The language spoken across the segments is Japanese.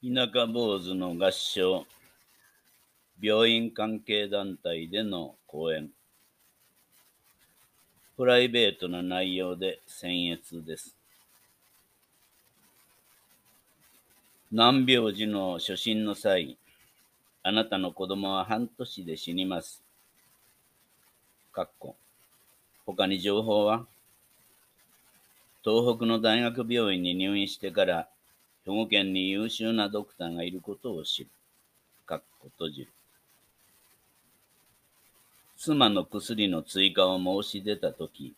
田舎坊主の合唱、病院関係団体での講演。プライベートな内容で僭越です。難病時の初診の際、あなたの子供は半年で死にます。かっこ。他に情報は？東北の大学病院に入院してから兵庫県に優秀なドクターがいることを知る。かっこ閉じる。妻の薬の追加を申し出たとき、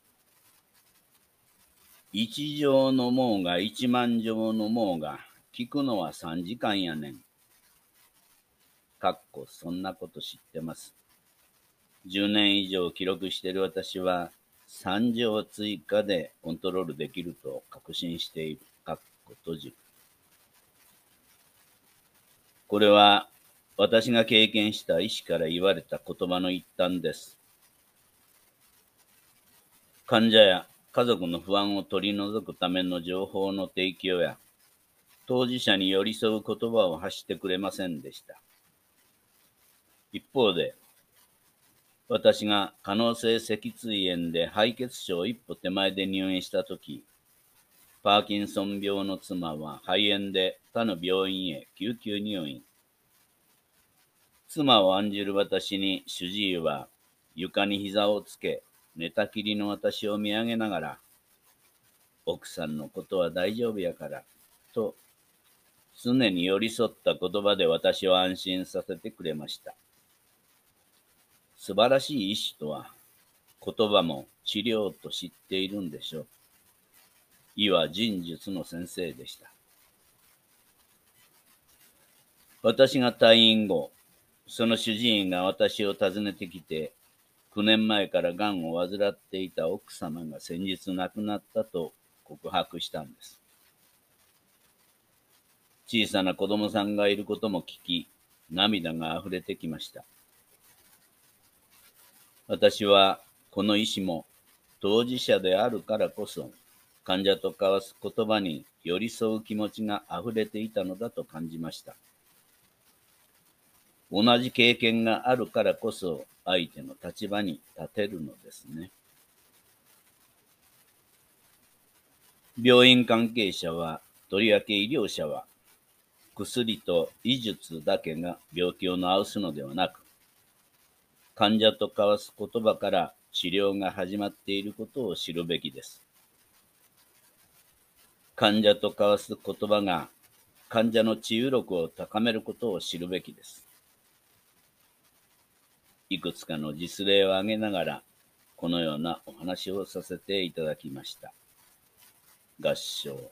一錠のもうが一万錠のもうが、聞くのは三時間やねん。かっこ、そんなこと知ってます。十年以上記録してる私は、三錠追加でコントロールできると確信している。かっこ閉じる。これは私が経験した医師から言われた言葉の一端です。患者や家族の不安を取り除くための情報の提供や、当事者に寄り添う言葉を発してくれませんでした。一方で、私が可能性脊椎炎で敗血症一歩手前で入院したとき、パーキンソン病の妻は肺炎で他の病院へ救急入院。妻を案じる私に主治医は床に膝をつけ、寝たきりの私を見上げながら、奥さんのことは大丈夫やから、と常に寄り添った言葉で私を安心させてくれました。素晴らしい医師とは、言葉も治療と知っているんでしょう。医は人術の先生でした。私が退院後、その主治医が私を訪ねてきて、9年前から癌を患っていた奥様が先日亡くなったと告白したんです。小さな子供さんがいることも聞き、涙が溢れてきました。私はこの医師も当事者であるからこそ、患者と交わす言葉に寄り添う気持ちが溢れていたのだと感じました。同じ経験があるからこそ相手の立場に立てるのですね。病院関係者は、とりわけ医療者は、薬と医術だけが病気を治すのではなく、患者と交わす言葉から治療が始まっていることを知るべきです。患者と交わす言葉が患者の治癒力を高めることを知るべきです。いくつかの実例を挙げながら、このようなお話をさせていただきました。合唱。